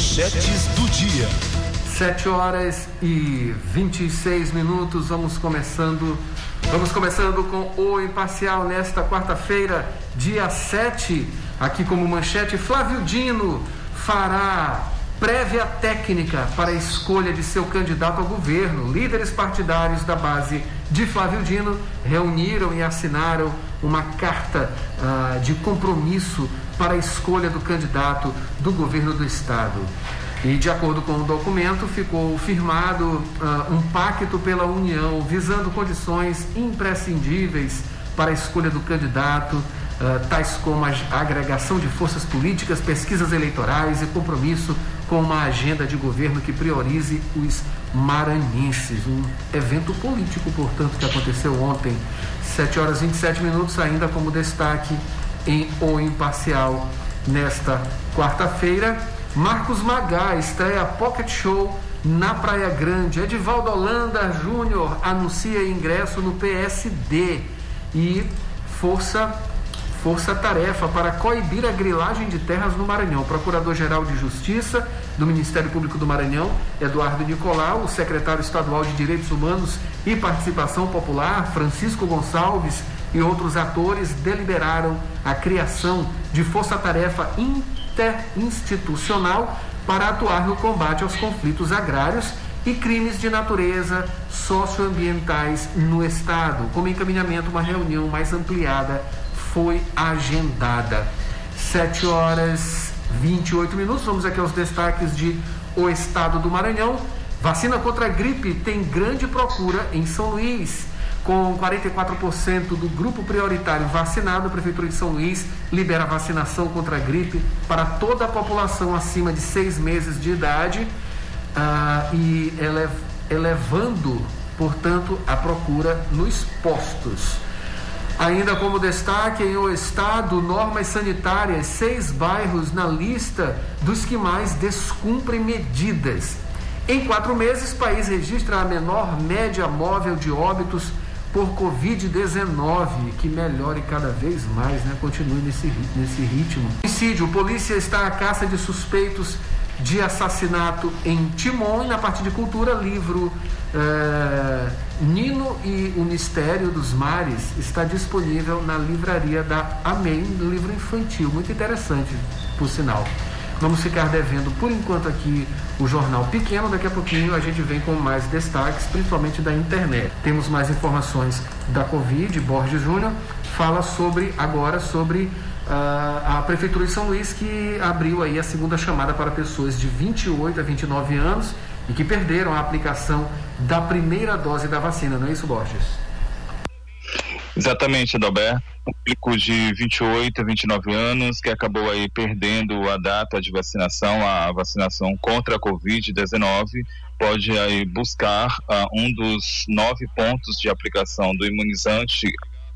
Manchetes do dia. 7 horas e 26 minutos. Vamos começando. Vamos começando com o imparcial nesta quarta-feira, dia 7. Aqui como manchete, Flávio Dino fará prévia técnica para a escolha de seu candidato ao governo. Líderes partidários da base de Flávio Dino reuniram e assinaram uma carta uh, de compromisso para a escolha do candidato do governo do estado. E de acordo com o documento, ficou firmado uh, um pacto pela União visando condições imprescindíveis para a escolha do candidato, uh, tais como a agregação de forças políticas, pesquisas eleitorais e compromisso com uma agenda de governo que priorize os maranhenses. Um evento político, portanto, que aconteceu ontem, 7 horas e 27 minutos, ainda como destaque em O Imparcial nesta quarta-feira. Marcos Magá estreia Pocket Show na Praia Grande. Edivaldo Holanda Júnior anuncia ingresso no PSD. E Força força-tarefa para coibir a grilagem de terras no Maranhão. Procurador-Geral de Justiça do Ministério Público do Maranhão, Eduardo Nicolau, o secretário estadual de Direitos Humanos e Participação Popular, Francisco Gonçalves, e outros atores deliberaram a criação de força-tarefa interinstitucional para atuar no combate aos conflitos agrários e crimes de natureza socioambientais no Estado. Como encaminhamento, uma reunião mais ampliada foi agendada. 7 horas 28 minutos. Vamos aqui aos destaques de o estado do Maranhão. Vacina contra a gripe tem grande procura em São Luís. Com 44% do grupo prioritário vacinado, a Prefeitura de São Luís libera vacinação contra a gripe para toda a população acima de seis meses de idade uh, e elevando, portanto, a procura nos postos. Ainda como destaque em o estado, normas sanitárias, seis bairros na lista dos que mais descumprem medidas. Em quatro meses, o país registra a menor média móvel de óbitos por Covid-19, que melhore cada vez mais, né? continue nesse, nesse ritmo. Homicídio, polícia está à caça de suspeitos de assassinato em Timon e na parte de cultura, livro é, Nino e o Mistério dos Mares está disponível na livraria da Amém, livro infantil, muito interessante, por sinal. Vamos ficar devendo por enquanto aqui o jornal pequeno, daqui a pouquinho a gente vem com mais destaques, principalmente da internet. Temos mais informações da Covid, Borges Júnior fala sobre agora sobre uh, a Prefeitura de São Luís que abriu aí a segunda chamada para pessoas de 28 a 29 anos e que perderam a aplicação da primeira dose da vacina, não é isso, Borges? Exatamente, Adalberto. Um público de 28 a 29 anos que acabou aí perdendo a data de vacinação, a vacinação contra a Covid-19, pode aí buscar uh, um dos nove pontos de aplicação do imunizante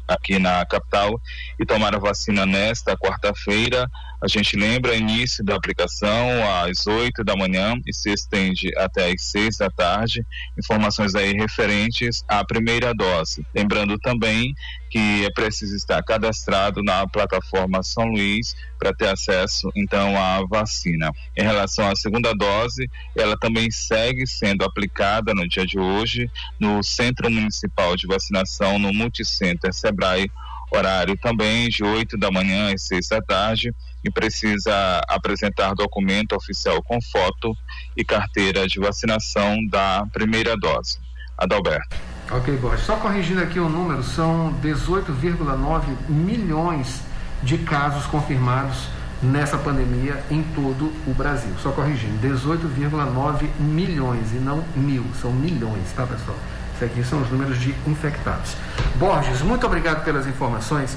aqui na capital e tomar a vacina nesta quarta-feira. A gente lembra início da aplicação às 8 da manhã e se estende até às 6 da tarde. Informações aí referentes à primeira dose. Lembrando também que é preciso estar cadastrado na plataforma São Luís para ter acesso então à vacina. Em relação à segunda dose, ela também segue sendo aplicada no dia de hoje no Centro Municipal de Vacinação no Multicenter Sebrae, horário também de 8 da manhã às 6 da tarde e precisa apresentar documento oficial com foto e carteira de vacinação da primeira dose. Adalberto. Ok, Borges. Só corrigindo aqui o número, são 18,9 milhões de casos confirmados nessa pandemia em todo o Brasil. Só corrigindo, 18,9 milhões e não mil, são milhões, tá pessoal? Isso aqui são os números de infectados. Borges, muito obrigado pelas informações.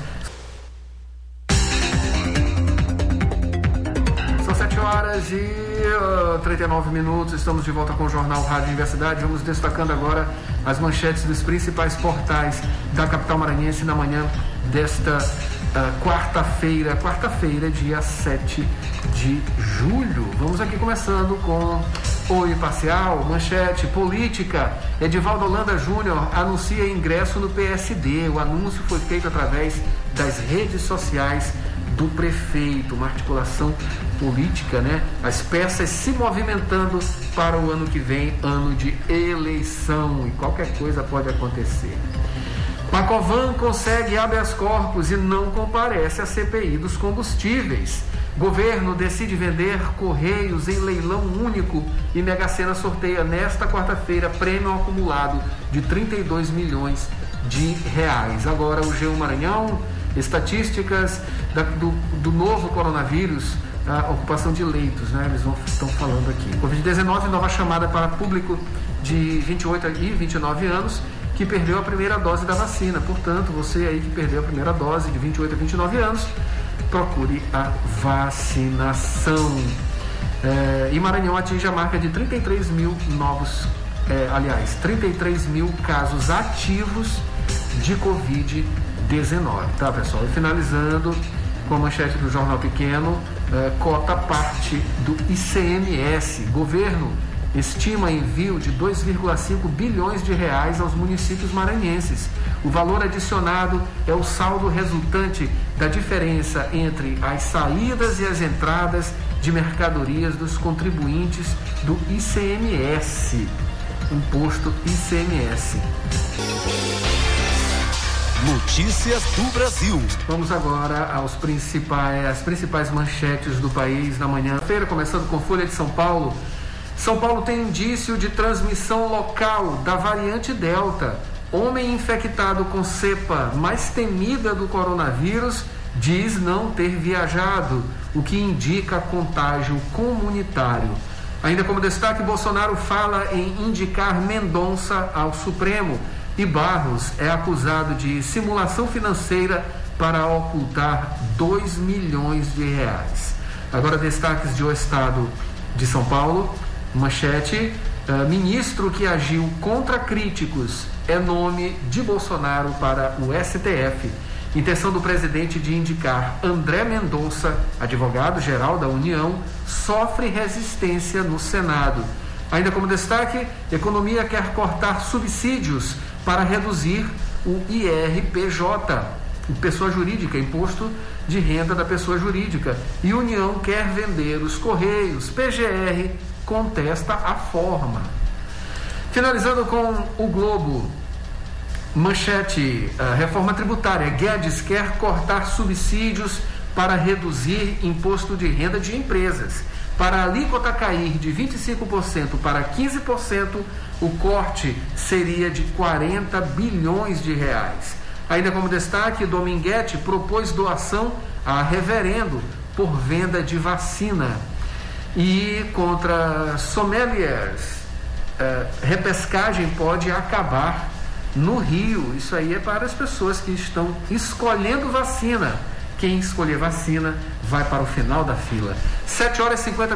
São 7 horas e 39 minutos, estamos de volta com o Jornal Rádio Universidade. Vamos destacando agora as manchetes dos principais portais da capital maranhense na manhã desta uh, quarta-feira, quarta-feira, dia 7 de julho. Vamos aqui começando com o imparcial, manchete, política. Edivaldo Holanda Júnior anuncia ingresso no PSD. O anúncio foi feito através das redes sociais do prefeito, uma articulação política, né? As peças se movimentando para o ano que vem, ano de eleição, e qualquer coisa pode acontecer. Pacovan consegue habeas corpus e não comparece à CPI dos combustíveis. Governo decide vender Correios em leilão único e Mega Sena sorteia nesta quarta-feira prêmio acumulado de 32 milhões de reais. Agora o G1 Maranhão, estatísticas da, do, do novo coronavírus, a ocupação de leitos, né? Eles vão, estão falando aqui. Covid-19, nova chamada para público de 28 e 29 anos que perdeu a primeira dose da vacina. Portanto, você aí que perdeu a primeira dose de 28 a 29 anos, procure a vacinação. É, e Maranhão atinge a marca de 33 mil novos, é, aliás, 33 mil casos ativos de Covid-19. Tá, pessoal? E finalizando com a manchete do Jornal Pequeno, é, cota parte do ICMS. Governo estima envio de 2,5 bilhões de reais aos municípios maranhenses. O valor adicionado é o saldo resultante da diferença entre as saídas e as entradas de mercadorias dos contribuintes do ICMS, imposto ICMS. Notícias do Brasil. Vamos agora aos principais, às principais manchetes do país na manhã-feira, começando com Folha de São Paulo. São Paulo tem indício de transmissão local da variante Delta. Homem infectado com cepa mais temida do coronavírus diz não ter viajado, o que indica contágio comunitário. Ainda como destaque, Bolsonaro fala em indicar Mendonça ao Supremo e Barros é acusado de simulação financeira para ocultar 2 milhões de reais. Agora, destaques de O Estado de São Paulo. Manchete: uh, ministro que agiu contra críticos é nome de Bolsonaro para o STF. Intenção do presidente de indicar André Mendonça, advogado-geral da União, sofre resistência no Senado. Ainda como destaque, economia quer cortar subsídios para reduzir o IRPJ, pessoa jurídica, imposto de renda da pessoa jurídica. E União quer vender os Correios, PGR contesta a forma. Finalizando com o Globo, manchete: reforma tributária. Guedes quer cortar subsídios para reduzir imposto de renda de empresas. Para a alíquota cair de 25% para 15%, o corte seria de 40 bilhões de reais. Ainda como destaque, Dominguete propôs doação a reverendo por venda de vacina. E contra sommeliers, uh, repescagem pode acabar no Rio. Isso aí é para as pessoas que estão escolhendo vacina. Quem escolher vacina vai para o final da fila. 7 horas e 50 minutos.